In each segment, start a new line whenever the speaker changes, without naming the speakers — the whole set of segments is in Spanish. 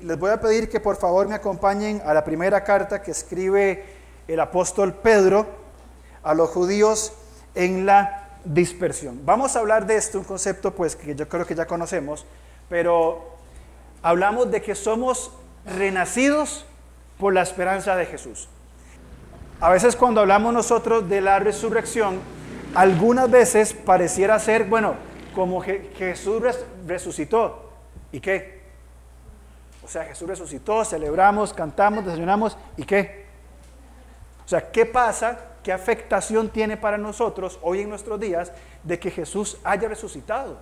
Les voy a pedir que por favor me acompañen a la primera carta que escribe el apóstol Pedro a los judíos en la dispersión. Vamos a hablar de esto, un concepto pues que yo creo que ya conocemos, pero hablamos de que somos renacidos por la esperanza de Jesús. A veces cuando hablamos nosotros de la resurrección, algunas veces pareciera ser, bueno, como que Jesús resucitó. ¿Y qué? O sea, Jesús resucitó, celebramos, cantamos, desayunamos. ¿Y qué? O sea, ¿qué pasa? ¿Qué afectación tiene para nosotros hoy en nuestros días de que Jesús haya resucitado?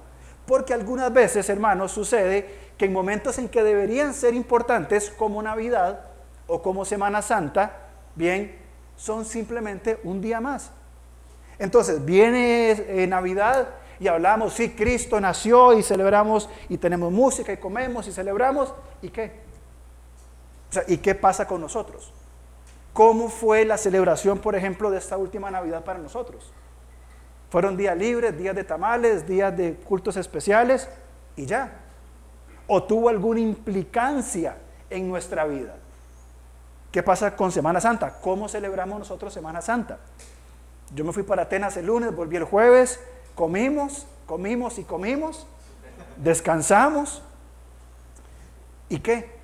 Porque algunas veces, hermanos, sucede que en momentos en que deberían ser importantes, como Navidad o como Semana Santa, bien, son simplemente un día más. Entonces, viene eh, Navidad y hablamos, sí, Cristo nació y celebramos y tenemos música y comemos y celebramos. ¿Y qué? ¿y qué pasa con nosotros? ¿Cómo fue la celebración, por ejemplo, de esta última Navidad para nosotros? Fueron días libres, días de tamales, días de cultos especiales y ya. ¿O tuvo alguna implicancia en nuestra vida? ¿Qué pasa con Semana Santa? ¿Cómo celebramos nosotros Semana Santa? Yo me fui para Atenas el lunes, volví el jueves, comimos, comimos y comimos, descansamos. ¿Y qué?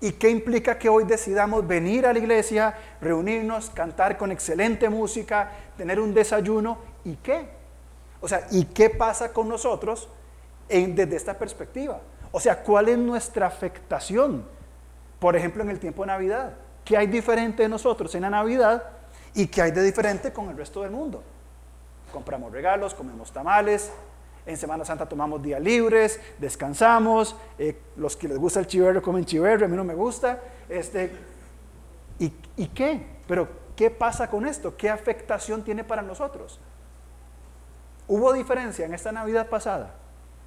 ¿Y qué implica que hoy decidamos venir a la iglesia, reunirnos, cantar con excelente música, tener un desayuno? ¿Y qué? O sea, ¿y qué pasa con nosotros desde esta perspectiva? O sea, ¿cuál es nuestra afectación? Por ejemplo, en el tiempo de Navidad. ¿Qué hay diferente de nosotros en la Navidad y qué hay de diferente con el resto del mundo? Compramos regalos, comemos tamales, en Semana Santa tomamos días libres, descansamos, eh, los que les gusta el chiverro comen chiverro, a mí no me gusta. Este, ¿y, ¿Y qué? Pero ¿qué pasa con esto? ¿Qué afectación tiene para nosotros? ¿Hubo diferencia en esta Navidad pasada?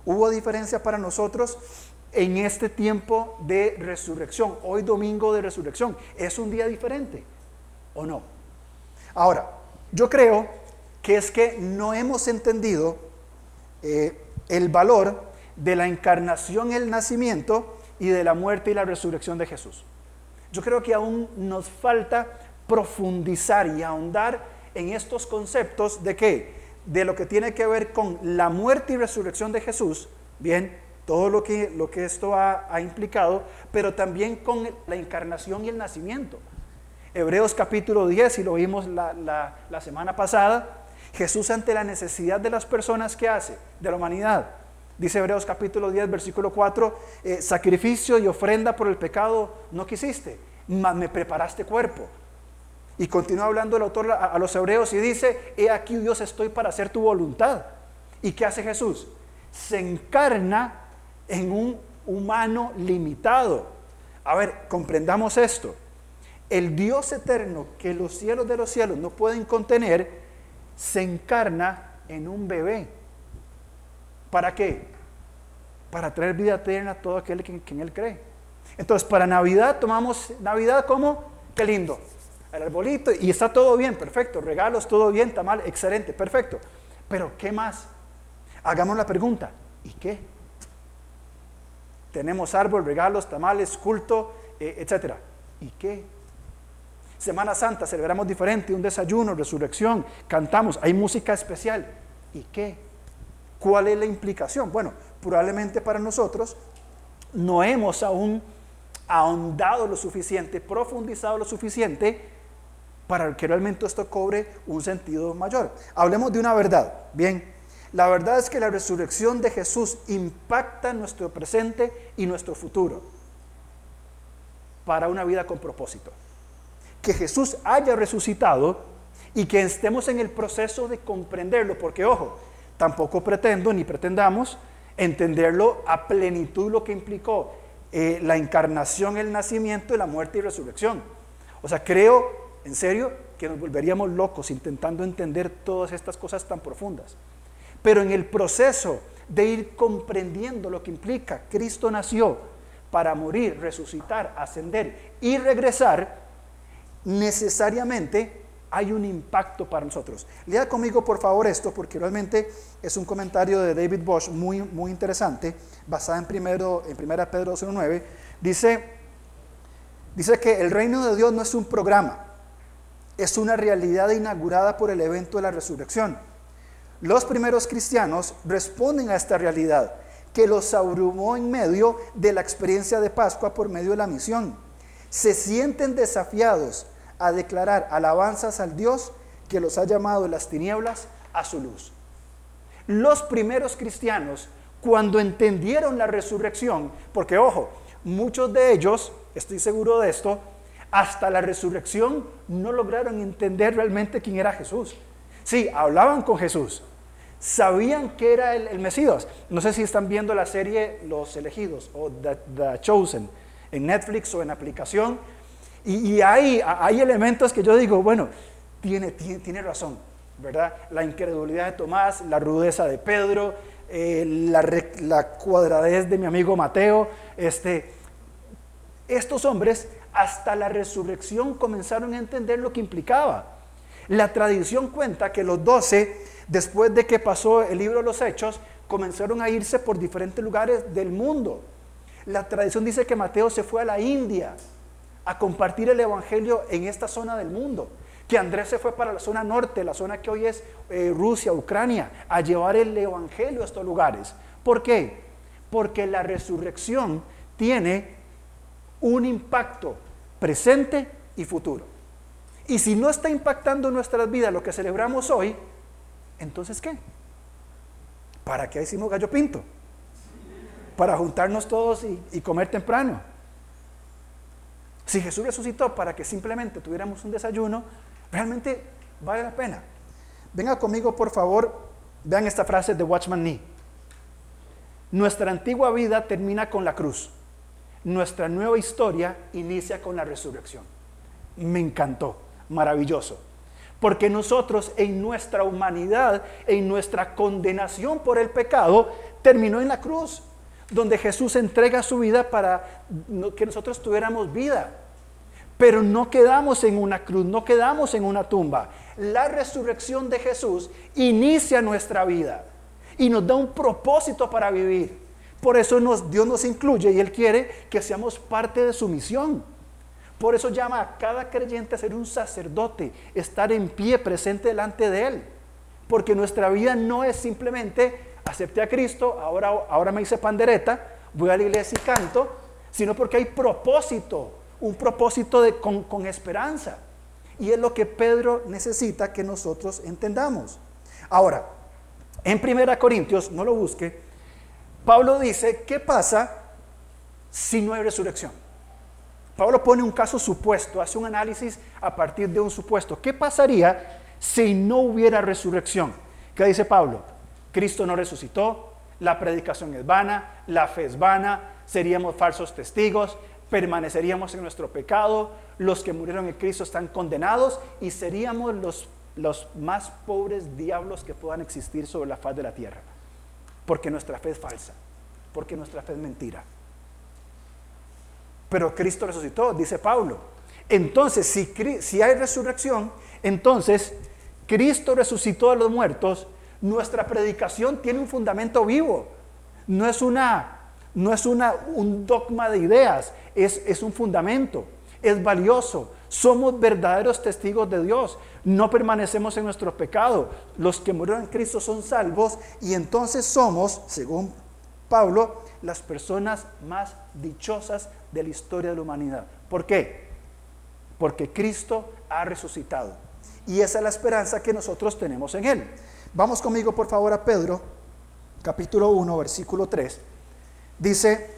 ¿Hubo diferencia para nosotros en este tiempo de resurrección? Hoy domingo de resurrección. ¿Es un día diferente o no? Ahora, yo creo que es que no hemos entendido eh, el valor de la encarnación, el nacimiento y de la muerte y la resurrección de Jesús. Yo creo que aún nos falta profundizar y ahondar en estos conceptos de qué? De lo que tiene que ver con la muerte y resurrección de Jesús, bien, todo lo que, lo que esto ha, implicado, pero también con la encarnación y el nacimiento. Hebreos capítulo 10, y lo vimos la, la semana pasada, Jesús ante la necesidad de las personas que hace, de la humanidad. Dice Hebreos capítulo 10, versículo 4, eh, sacrificio y ofrenda por el pecado no quisiste, mas me preparaste cuerpo. Y continúa hablando el autor a, a los hebreos y dice, he aquí Dios estoy para hacer tu voluntad. ¿Y qué hace Jesús? Se encarna en un humano limitado. A ver, comprendamos esto. El Dios eterno que los cielos de los cielos no pueden contener, se encarna en un bebé. ¿Para qué? Para traer vida eterna a todo aquel que, en él cree. Entonces, para Navidad tomamos Navidad como, qué lindo, el arbolito y está todo bien, perfecto, regalos, todo bien, está mal, excelente, perfecto. Pero, ¿qué más? Hagamos la pregunta, ¿y qué? Tenemos árbol, regalos, tamales, culto, eh, etcétera. ¿Y qué? Semana Santa celebramos diferente, un desayuno, resurrección, cantamos, hay música especial. ¿Y qué? ¿Cuál es la implicación? Bueno, probablemente para nosotros no hemos aún ahondado lo suficiente, profundizado lo suficiente para que realmente esto cobre un sentido mayor. Hablemos de una verdad. Bien, la verdad es que la resurrección de Jesús impacta nuestro presente y nuestro futuro para una vida con propósito que Jesús haya resucitado y que estemos en el proceso de comprenderlo, porque ojo, tampoco pretendo ni pretendamos entenderlo a plenitud lo que implicó eh, la encarnación, el nacimiento, la muerte y resurrección. O sea, creo, en serio, que nos volveríamos locos intentando entender todas estas cosas tan profundas. Pero en el proceso de ir comprendiendo lo que implica, Cristo nació para morir, resucitar, ascender y regresar, necesariamente hay un impacto para nosotros. Lea conmigo por favor esto porque realmente es un comentario de David Bosch muy, muy interesante, basado en, primero, en 1 Pedro 2.9. Dice, dice que el reino de Dios no es un programa, es una realidad inaugurada por el evento de la resurrección. Los primeros cristianos responden a esta realidad que los abrumó en medio de la experiencia de Pascua por medio de la misión. Se sienten desafiados a declarar alabanzas al Dios que los ha llamado de las tinieblas a su luz. Los primeros cristianos, cuando entendieron la resurrección, porque ojo, muchos de ellos, estoy seguro de esto, hasta la resurrección no lograron entender realmente quién era Jesús. Sí, hablaban con Jesús, sabían que era el, Mesías. No sé si están viendo la serie Los elegidos o The Chosen en Netflix o en aplicación. Y, hay, hay, elementos que yo digo, bueno, tiene, tiene, razón, ¿verdad? La incredulidad de Tomás, la rudeza de Pedro, eh, la, la, cuadradez de mi amigo Mateo. Este, estos hombres hasta la resurrección comenzaron a entender lo que implicaba. La tradición cuenta que los doce, después de que pasó el libro de los Hechos, comenzaron a irse por diferentes lugares del mundo. La tradición dice que Mateo se fue a la India, a compartir el Evangelio en esta zona del mundo. Que Andrés se fue para la zona norte, la zona que hoy es eh, Rusia, Ucrania, a llevar el Evangelio a estos lugares. ¿Por qué? Porque la resurrección tiene un impacto presente y futuro. Y si no está impactando nuestras vidas lo que celebramos hoy, entonces ¿qué? ¿Para qué hicimos gallo pinto? Para juntarnos todos y, y comer temprano. Si Jesús resucitó para que simplemente tuviéramos un desayuno, realmente vale la pena. Venga conmigo, por favor, vean esta frase de Watchman Nee. Nuestra antigua vida termina con la cruz. Nuestra nueva historia inicia con la resurrección. Me encantó, maravilloso. Porque nosotros en nuestra humanidad, en nuestra condenación por el pecado, terminó en la cruz donde Jesús entrega su vida para que nosotros tuviéramos vida. Pero no quedamos en una cruz, no quedamos en una tumba. La resurrección de Jesús inicia nuestra vida y nos da un propósito para vivir. Por eso Dios nos incluye y Él quiere que seamos parte de su misión. Por eso llama a cada creyente a ser un sacerdote, estar en pie presente delante de Él. Porque nuestra vida no es simplemente acepté a Cristo, ahora, ahora me hice pandereta, voy a la iglesia y canto, sino porque hay propósito, un propósito de, con, con esperanza. Y es lo que Pedro necesita que nosotros entendamos. Ahora, en Primera Corintios, no lo busque, Pablo dice, ¿qué pasa si no hay resurrección? Pablo pone un caso supuesto, hace un análisis a partir de un supuesto. ¿Qué pasaría si no hubiera resurrección? ¿Qué dice Pablo? Cristo no resucitó, la predicación es vana, la fe es vana, seríamos falsos testigos, permaneceríamos en nuestro pecado, los que murieron en Cristo están condenados y seríamos los, los más pobres diablos que puedan existir sobre la faz de la tierra, porque nuestra fe es falsa, porque nuestra fe es mentira. Pero Cristo resucitó, dice Pablo. Entonces, si, si hay resurrección, entonces Cristo resucitó a los muertos nuestra predicación tiene un fundamento vivo. No es, una, no es una, un dogma de ideas, es, es un fundamento, es valioso. Somos verdaderos testigos de Dios. No permanecemos en nuestro pecado. Los que murieron en Cristo son salvos y entonces somos, según Pablo, las personas más dichosas de la historia de la humanidad. ¿Por qué? Porque Cristo ha resucitado. Y esa es la esperanza que nosotros tenemos en Él. Vamos conmigo por favor a Pedro, capítulo 1, versículo 3. Dice,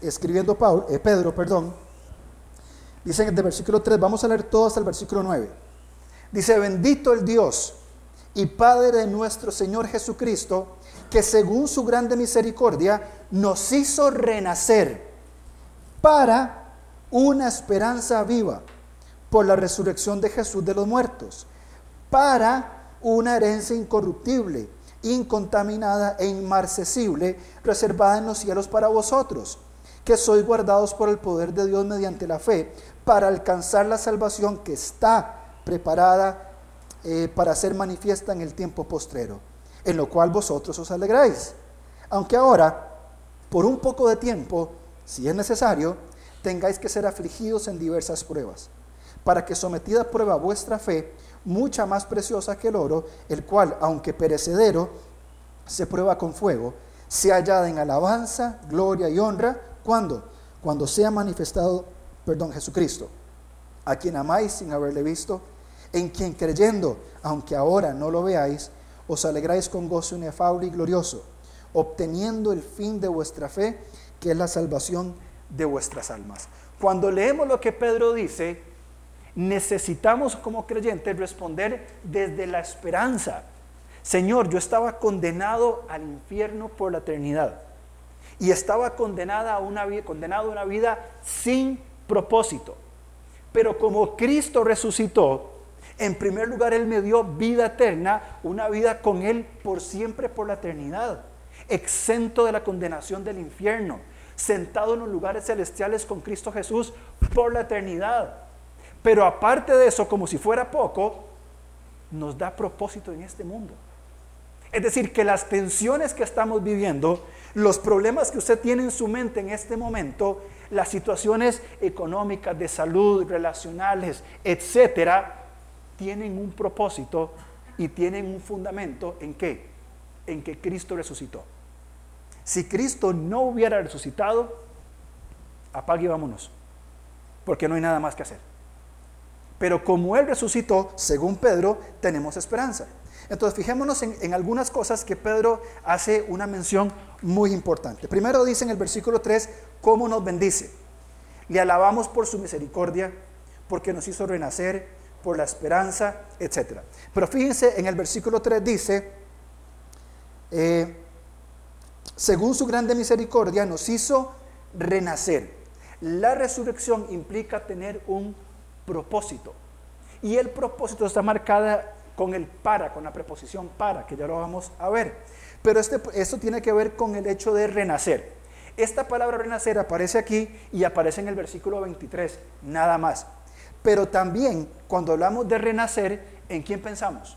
escribiendo eh, Pedro, perdón, dice el versículo 3, vamos a leer todo hasta el versículo 9. Dice, bendito el Dios y Padre de nuestro Señor Jesucristo, que según su grande misericordia nos hizo renacer para una esperanza viva por la resurrección de Jesús de los muertos, para una herencia incorruptible, incontaminada e inmarcesible, reservada en los cielos para vosotros, que sois guardados por el poder de Dios mediante la fe, para alcanzar la salvación que está preparada eh, para ser manifiesta en el tiempo postrero, en lo cual vosotros os alegráis. Aunque ahora, por un poco de tiempo, si es necesario, tengáis que ser afligidos en diversas pruebas, para que sometida a prueba vuestra fe, mucha más preciosa que el oro, el cual, aunque perecedero, se prueba con fuego, se hallada en alabanza, gloria y honra, ¿cuándo? Cuando sea manifestado, perdón, Jesucristo, a quien amáis sin haberle visto, en quien creyendo, aunque ahora no lo veáis, os alegráis con gozo inefable y glorioso, obteniendo el fin de vuestra fe, que es la salvación de vuestras almas. Cuando leemos lo que Pedro dice, necesitamos como creyentes responder desde la esperanza. Señor, yo estaba condenado al infierno por la eternidad y estaba condenada a una, condenado a una vida sin propósito. Pero como Cristo resucitó, en primer lugar Él me dio vida eterna, una vida con Él por siempre, por la eternidad, exento de la condenación del infierno, sentado en los lugares celestiales con Cristo Jesús por la eternidad. Pero aparte de eso, como si fuera poco, nos da propósito en este mundo. Es decir, que las tensiones que estamos viviendo, los problemas que usted tiene en su mente en este momento, las situaciones económicas, de salud, relacionales, etcétera, tienen un propósito y tienen un fundamento en qué? En que Cristo resucitó. Si Cristo no hubiera resucitado, apague y vámonos, porque no hay nada más que hacer. Pero como Él resucitó, según Pedro, tenemos esperanza. Entonces fijémonos en, algunas cosas que Pedro hace una mención muy importante. Primero dice en el versículo 3 cómo nos bendice. Le alabamos por su misericordia, porque nos hizo renacer, por la esperanza, etc. Pero fíjense, en el versículo 3 dice, eh, según su grande misericordia, nos hizo renacer. La resurrección implica tener un propósito. Y el propósito está marcada con el para, con la preposición para, que ya lo vamos a ver. Pero este, esto tiene que ver con el hecho de renacer. Esta palabra renacer aparece aquí y aparece en el versículo 23, nada más. Pero también cuando hablamos de renacer, ¿en quién pensamos?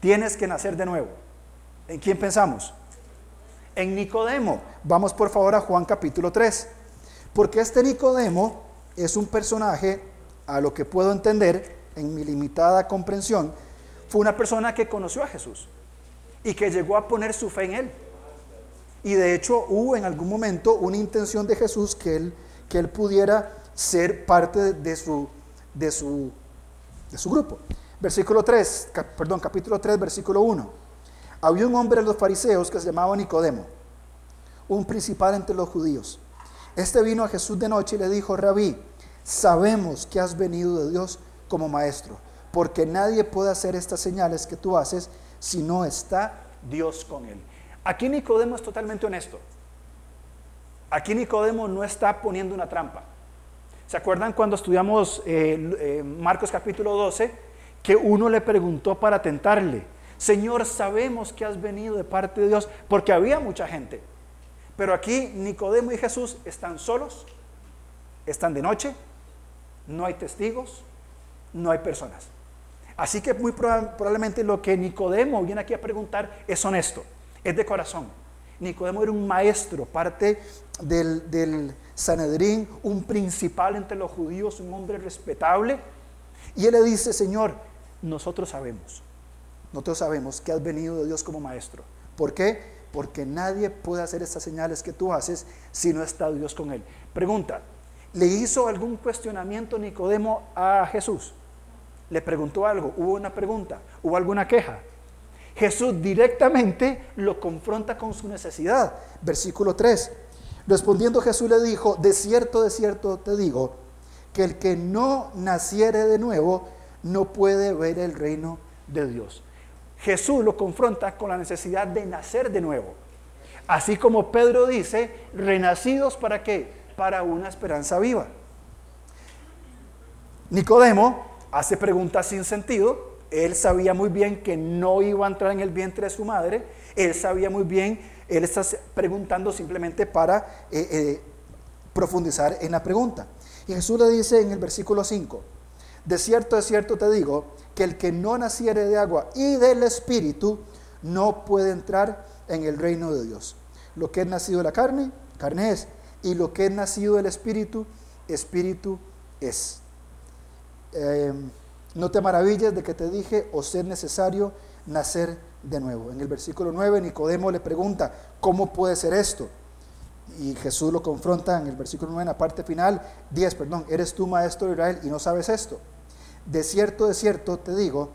Tienes que nacer de nuevo. ¿En quién pensamos? En Nicodemo. Vamos por favor a Juan capítulo 3. Porque este Nicodemo es un personaje, a lo que puedo entender en mi limitada comprensión, fue una persona que conoció a Jesús y que llegó a poner su fe en él. Y de hecho hubo en algún momento una intención de Jesús que él, que él pudiera ser parte de su, de su, de su grupo. Versículo 3, perdón, capítulo 3, versículo 1. Había un hombre de los fariseos que se llamaba Nicodemo, un principal entre los judíos. Este vino a Jesús de noche y le dijo, Rabí, sabemos que has venido de Dios como maestro, porque nadie puede hacer estas señales que tú haces si no está Dios con él. Aquí Nicodemo es totalmente honesto. Aquí Nicodemo no está poniendo una trampa. ¿Se acuerdan cuando estudiamos eh, eh, Marcos capítulo 12? Que uno le preguntó para tentarle, Señor, sabemos que has venido de parte de Dios, porque había mucha gente. Pero aquí Nicodemo y Jesús están solos, están de noche, no hay testigos, no hay personas. Así que muy probablemente lo que Nicodemo viene aquí a preguntar es honesto, es de corazón. Nicodemo era un maestro, parte del, del Sanedrín, un principal entre los judíos, un hombre respetable. Y él le dice, Señor, nosotros sabemos, nosotros sabemos que has venido de Dios como maestro. ¿Por qué? Porque nadie puede hacer estas señales que tú haces si no está Dios con él. Pregunta, ¿le hizo algún cuestionamiento Nicodemo a Jesús? le preguntó algo, hubo una pregunta, hubo alguna queja. Jesús directamente lo confronta con su necesidad. Versículo 3. Respondiendo Jesús le dijo, de cierto, de cierto te digo, que el que no naciere de nuevo no puede ver el reino de Dios. Jesús lo confronta con la necesidad de nacer de nuevo. Así como Pedro dice, renacidos para qué? Para una esperanza viva. Nicodemo hace preguntas sin sentido. Él sabía muy bien que no iba a entrar en el vientre de su madre. Él sabía muy bien, él está preguntando simplemente para eh, eh, profundizar en la pregunta. Y Jesús le dice en el versículo 5, De cierto, de cierto te digo, que el que no naciere de agua y del Espíritu no puede entrar en el reino de Dios. Lo que es nacido de la carne, carne es, y lo que es nacido del Espíritu, Espíritu es. Em, no te maravilles de que te dije, os es necesario nacer de nuevo. En el versículo 9, Nicodemo le pregunta, ¿cómo puede ser esto? Y Jesús lo confronta en el versículo 9, en la parte final, 10, perdón, eres tú maestro de Israel y no sabes esto. De cierto, de cierto te digo,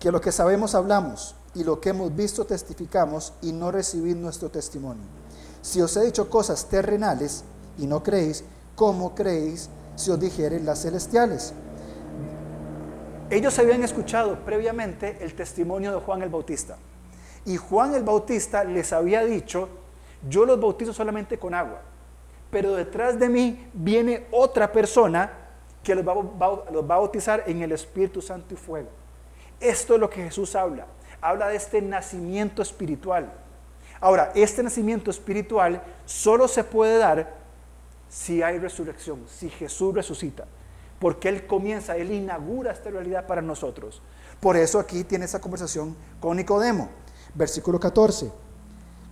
que lo que sabemos hablamos y lo que hemos visto testificamos y no recibid nuestro testimonio. Si os he dicho cosas terrenales y no creéis, ¿cómo creéis si os dijeren las celestiales? Ellos habían escuchado previamente el testimonio de Juan el Bautista. Y Juan el Bautista les había dicho, yo los bautizo solamente con agua, pero detrás de mí viene otra persona que los va, los va a bautizar en el Espíritu Santo y fuego. Esto es lo que Jesús habla. Habla de este nacimiento espiritual. Ahora, este nacimiento espiritual solo se puede dar si hay resurrección, si Jesús resucita porque Él comienza, Él inaugura esta realidad para nosotros. Por eso aquí tiene esa conversación con Nicodemo. Versículo 14.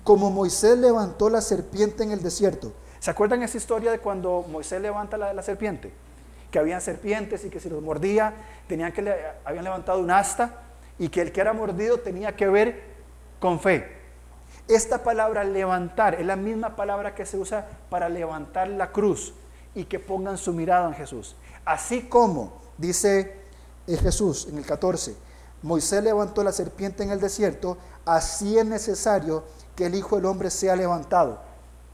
Como Moisés levantó la serpiente en el desierto. ¿Se acuerdan esa historia de cuando Moisés levanta la, serpiente? Que habían serpientes y que si los mordía, tenían que habían levantado un asta y que el que era mordido tenía que ver con fe. Esta palabra levantar es la misma palabra que se usa para levantar la cruz y que pongan su mirada en Jesús. Así como, dice eh, Jesús en el 14, Moisés levantó la serpiente en el desierto, así es necesario que el Hijo del Hombre sea levantado.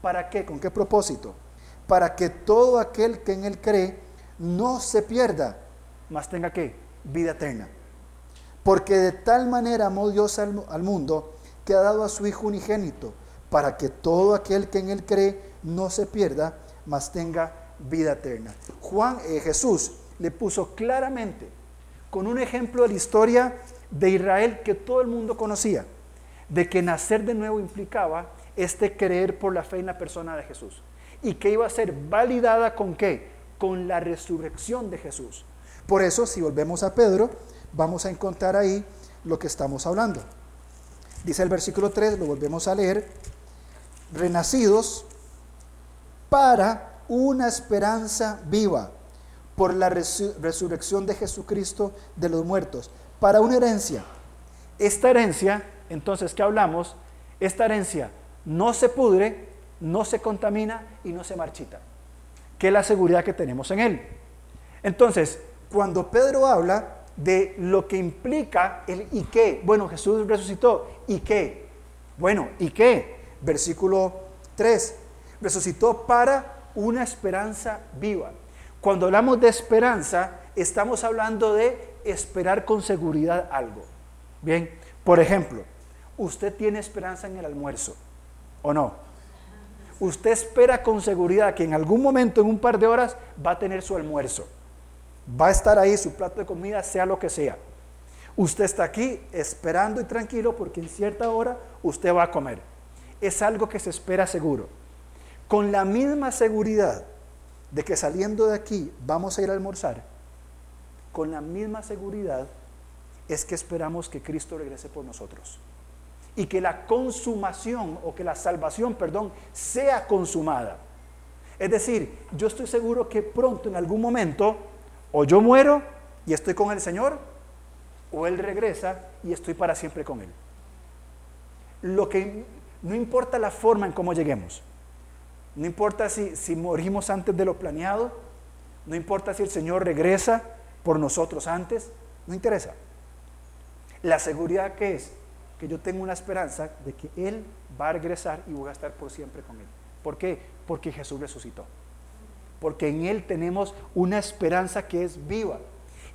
¿Para qué? ¿Con qué propósito? Para que todo aquel que en él cree no se pierda, mas tenga que vida eterna. Porque de tal manera amó Dios al, al mundo que ha dado a su Hijo unigénito, para que todo aquel que en él cree no se pierda, mas tenga vida eterna. Juan, eh, Jesús le puso claramente con un ejemplo de la historia de Israel que todo el mundo conocía, de que nacer de nuevo implicaba este creer por la fe en la persona de Jesús y que iba a ser validada con qué? Con la resurrección de Jesús. Por eso, si volvemos a Pedro, vamos a encontrar ahí lo que estamos hablando. Dice el versículo 3, lo volvemos a leer, renacidos para una esperanza viva por la resurrección de Jesucristo de los muertos, para una herencia. Esta herencia, entonces, ¿qué hablamos? Esta herencia no se pudre, no se contamina y no se marchita, que es la seguridad que tenemos en él. Entonces, cuando Pedro habla de lo que implica el y qué, bueno, Jesús resucitó, ¿y qué? Bueno, ¿y qué? Versículo 3, resucitó para una esperanza viva. Cuando hablamos de esperanza, estamos hablando de esperar con seguridad algo. Bien, por ejemplo, usted tiene esperanza en el almuerzo, ¿o no? Usted espera con seguridad que en algún momento, en un par de horas, va a tener su almuerzo. Va a estar ahí su plato de comida, sea lo que sea. Usted está aquí esperando y tranquilo porque en cierta hora usted va a comer. Es algo que se espera seguro con la misma seguridad de que saliendo de aquí vamos a ir a almorzar, con la misma seguridad es que esperamos que Cristo regrese por nosotros. Y que la consumación o que la salvación, perdón, sea consumada. Es decir, yo estoy seguro que pronto, en algún momento, o yo muero y estoy con el Señor, o Él regresa y estoy para siempre con Él. Lo que no importa la forma en cómo lleguemos, no importa si, si morimos antes de lo planeado, no importa si el Señor regresa por nosotros antes, no interesa. La seguridad que es que yo tengo una esperanza de que Él va a regresar y voy a estar por siempre con Él. ¿Por qué? Porque Jesús resucitó. Porque en Él tenemos una esperanza que es viva.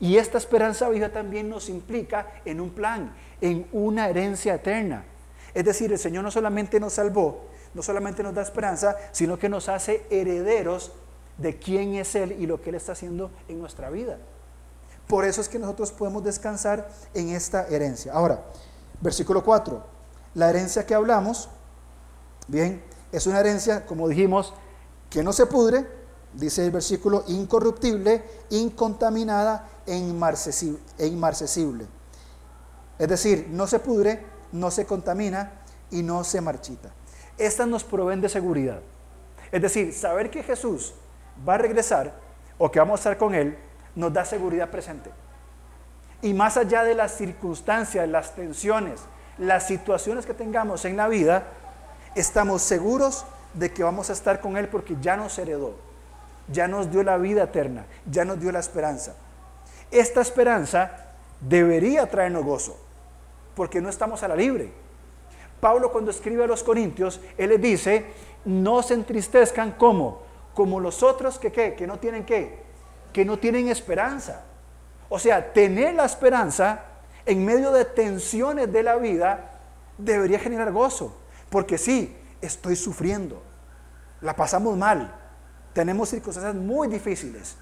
Y esta esperanza viva también nos implica en un plan, en una herencia eterna. Es decir, el Señor no solamente nos salvó, no solamente nos da esperanza, sino que nos hace herederos de quién es Él y lo que Él está haciendo en nuestra vida. Por eso es que nosotros podemos descansar en esta herencia. Ahora, versículo 4. La herencia que hablamos, bien, es una herencia, como dijimos, que no se pudre, dice el versículo, incorruptible, incontaminada e inmarcesible. Es decir, no se pudre, no se contamina y no se marchita. Estas nos proveen de seguridad. Es decir, saber que Jesús va a regresar o que vamos a estar con Él nos da seguridad presente. Y más allá de las circunstancias, las tensiones, las situaciones que tengamos en la vida, estamos seguros de que vamos a estar con Él porque ya nos heredó, ya nos dio la vida eterna, ya nos dio la esperanza. Esta esperanza debería traernos gozo, porque no estamos a la libre. Pablo cuando escribe a los Corintios, él les dice, no se entristezcan como, como los otros que, que no tienen qué, que no tienen esperanza. O sea, tener la esperanza en medio de tensiones de la vida debería generar gozo. Porque sí, estoy sufriendo, la pasamos mal, tenemos circunstancias muy difíciles,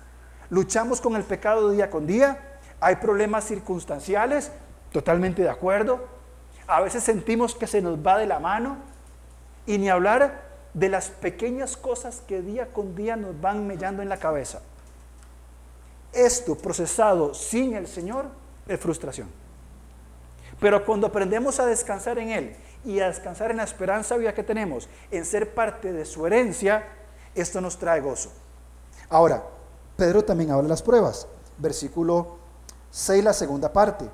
luchamos con el pecado día con día, hay problemas circunstanciales, totalmente de acuerdo, a veces sentimos que se nos va de la mano y ni hablar de las pequeñas cosas que día con día nos van mellando en la cabeza. Esto procesado sin el Señor es frustración. Pero cuando aprendemos a descansar en Él y a descansar en la esperanza viva que tenemos, en ser parte de su herencia, esto nos trae gozo. Ahora, Pedro también habla de las pruebas. Versículo 6, la segunda parte.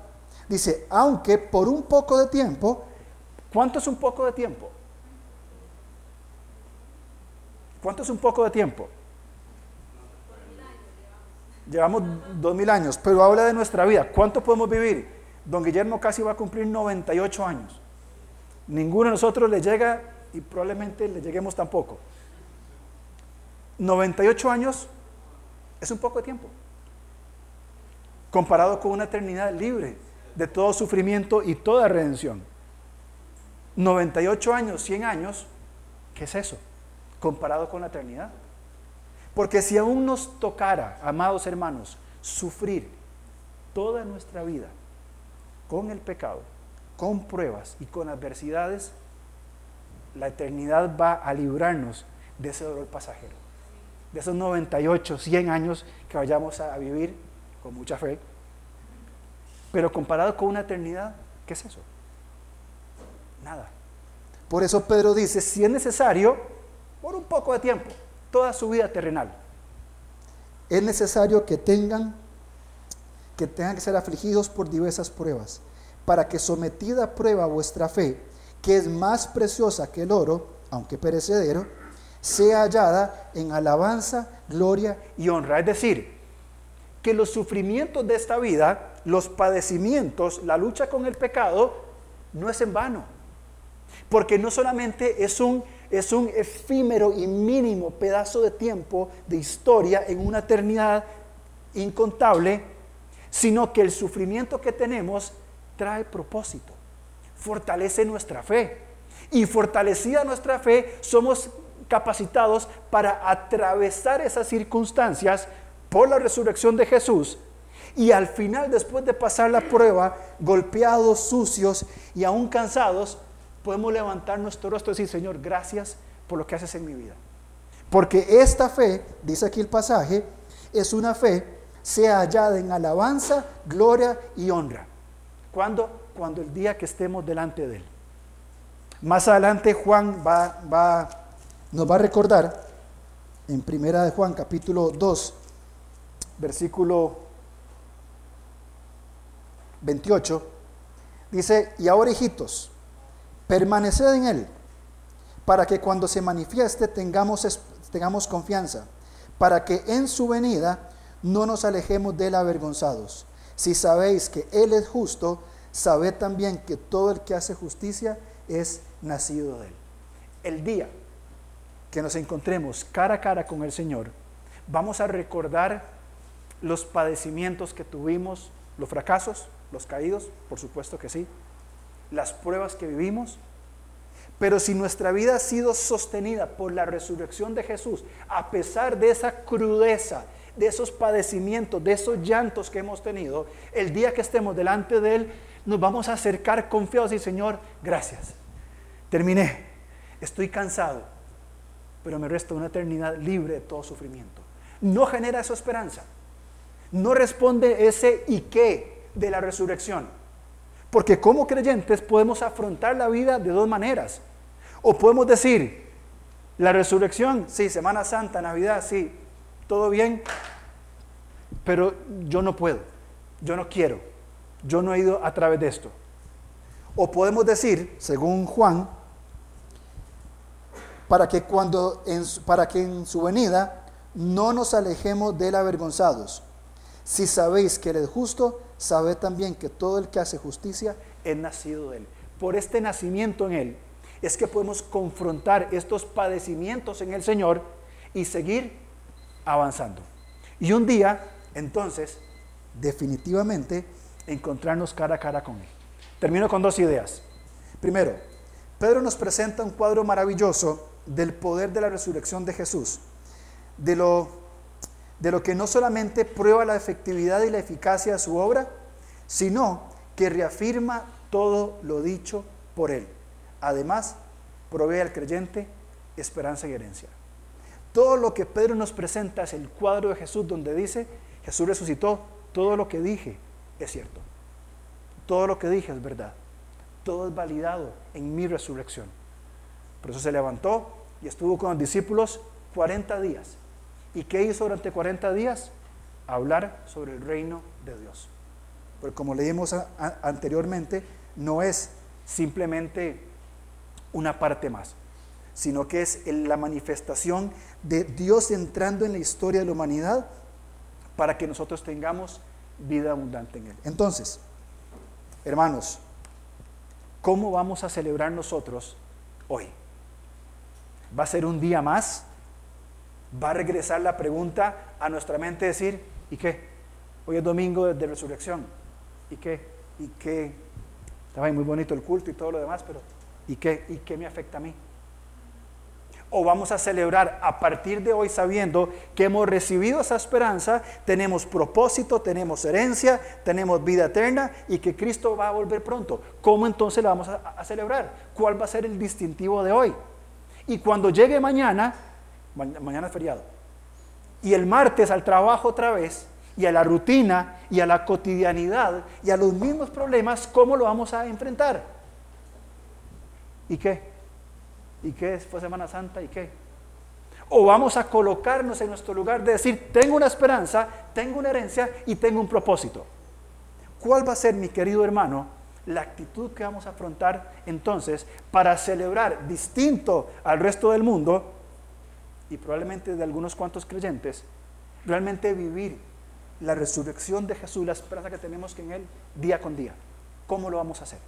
Dice, aunque por un poco de tiempo, ¿cuánto es un poco de tiempo? ¿Cuánto es un poco de tiempo? Llevamos dos mil años, pero habla de nuestra vida. ¿Cuánto podemos vivir? Don Guillermo casi va a cumplir 98 años. Ninguno de nosotros le llega y probablemente le lleguemos tampoco. 98 años es un poco de tiempo, comparado con una eternidad libre de todo sufrimiento y toda redención. 98 años, 100 años, ¿qué es eso? Comparado con la eternidad. Porque si aún nos tocara, amados hermanos, sufrir toda nuestra vida con el pecado, con pruebas y con adversidades, la eternidad va a librarnos de ese dolor pasajero, de esos 98, 100 años que vayamos a vivir con mucha fe. Pero comparado con una eternidad, ¿qué es eso? Nada. Por eso Pedro dice, si es necesario, por un poco de tiempo, toda su vida terrenal, es necesario que tengan que tengan que ser afligidos por diversas pruebas para que sometida a prueba vuestra fe, que es más preciosa que el oro, aunque perecedero, sea hallada en alabanza, gloria y honra. Es decir, que los sufrimientos de esta vida, los padecimientos, la lucha con el pecado, no es en vano. Porque no solamente es un, es un efímero y mínimo pedazo de tiempo, de historia, en una eternidad incontable, sino que el sufrimiento que tenemos trae propósito, fortalece nuestra fe. Y fortalecida nuestra fe, somos capacitados para atravesar esas circunstancias por la resurrección de Jesús. Y al final, después de pasar la prueba, golpeados, sucios y aún cansados, podemos levantar nuestro rostro y decir, Señor, gracias por lo que haces en mi vida. Porque esta fe, dice aquí el pasaje, es una fe sea hallada en alabanza, gloria y honra. ¿Cuándo? Cuando el día que estemos delante de Él. Más adelante Juan va, va, nos va a recordar en Primera de Juan capítulo 2, versículo 28, dice, y ahora hijitos, permaneced en Él, para que cuando se manifieste tengamos, tengamos confianza, para que en su venida no nos alejemos de él avergonzados. Si sabéis que Él es justo, sabed también que todo el que hace justicia es nacido de Él. El día que nos encontremos cara a cara con el Señor, vamos a recordar los padecimientos que tuvimos, los fracasos, los caídos, por supuesto que sí, las pruebas que vivimos. Pero si nuestra vida ha sido sostenida por la resurrección de Jesús, a pesar de esa crudeza, de esos padecimientos, de esos llantos que hemos tenido, el día que estemos delante de Él, nos vamos a acercar confiados y Señor, gracias. Terminé. Estoy cansado. Pero me resta una eternidad libre de todo sufrimiento. No genera esa esperanza. No responde ese y qué de la resurrección. Porque como creyentes podemos afrontar la vida de dos maneras. O podemos decir, la resurrección, sí, Semana Santa, Navidad, sí, todo bien, pero yo no puedo, yo no quiero, yo no he ido a través de esto. O podemos decir, según Juan, para que cuando en, para que en su venida no nos alejemos de avergonzados. Si sabéis que él es justo, sabed también que todo el que hace justicia es nacido de él. Por este nacimiento en él es que podemos confrontar estos padecimientos en el Señor y seguir avanzando. Y un día, entonces, definitivamente, encontrarnos cara a cara con Él. Termino con dos ideas. Primero, Pedro nos presenta un cuadro maravilloso del poder de la resurrección de Jesús, de lo, de lo que no solamente prueba la efectividad y la eficacia de su obra, sino que reafirma todo lo dicho por Él. Además, provee al creyente esperanza y herencia. Todo lo que Pedro nos presenta es el cuadro de Jesús donde dice, Jesús resucitó, todo lo que dije es cierto. Todo lo que dije es verdad. Todo es validado en mi resurrección. Por eso se levantó y estuvo con los discípulos 40 días. ¿Y qué hizo durante 40 días? Hablar sobre el reino de Dios. Porque como leímos anteriormente, no es simplemente una parte más, sino que es la manifestación de Dios entrando en la historia de la humanidad para que nosotros tengamos vida abundante en Él. Entonces, hermanos, ¿cómo vamos a celebrar nosotros hoy? ¿Va a ser un día más? ¿Va a regresar la pregunta a nuestra mente decir, ¿y qué? Hoy es domingo de resurrección. ¿Y qué? ¿Y qué? Estaba muy bonito el culto y todo lo demás, pero ¿y qué? ¿Y qué me afecta a mí? o vamos a celebrar a partir de hoy sabiendo que hemos recibido esa esperanza, tenemos propósito, tenemos herencia, tenemos vida eterna y que Cristo va a volver pronto. ¿Cómo entonces la vamos a, celebrar? ¿Cuál va a ser el distintivo de hoy? Y cuando llegue mañana, mañana es feriado, y el martes al trabajo otra vez, y a la rutina, y a la cotidianidad, y a los mismos problemas, ¿cómo lo vamos a enfrentar? ¿Y qué? ¿Y qué fue Semana Santa? ¿Y qué? O vamos a colocarnos en nuestro lugar de decir, tengo una esperanza, tengo una herencia y tengo un propósito. ¿Cuál va a ser, mi querido hermano, la actitud que vamos a afrontar entonces para celebrar distinto al resto del mundo y probablemente de algunos cuantos creyentes, realmente vivir la resurrección de Jesús, la esperanza que tenemos en Él día con día? ¿Cómo lo vamos a hacer?